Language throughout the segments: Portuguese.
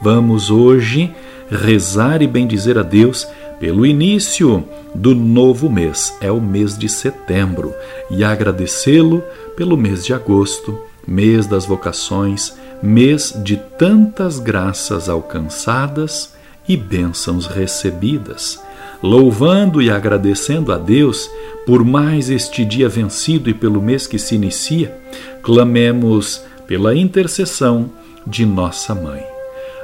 Vamos hoje rezar e bendizer a Deus pelo início do novo mês, é o mês de setembro, e agradecê-lo pelo mês de agosto, mês das vocações, mês de tantas graças alcançadas e bênçãos recebidas. Louvando e agradecendo a Deus por mais este dia vencido e pelo mês que se inicia, clamemos pela intercessão de nossa mãe.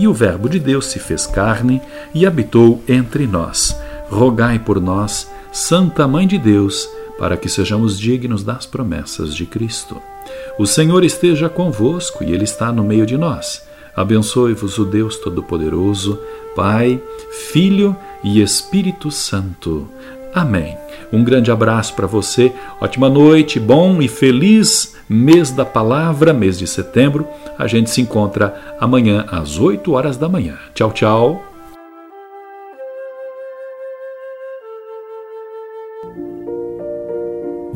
E o Verbo de Deus se fez carne e habitou entre nós. Rogai por nós, Santa Mãe de Deus, para que sejamos dignos das promessas de Cristo. O Senhor esteja convosco e Ele está no meio de nós. Abençoe-vos o Deus Todo-Poderoso, Pai, Filho e Espírito Santo. Amém. Um grande abraço para você, ótima noite, bom e feliz mês da palavra, mês de setembro. A gente se encontra amanhã às 8 horas da manhã. Tchau, tchau.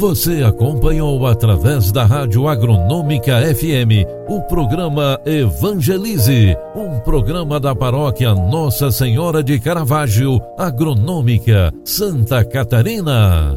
Você acompanhou através da Rádio Agronômica FM o programa Evangelize, um programa da paróquia Nossa Senhora de Caravaggio, Agronômica, Santa Catarina.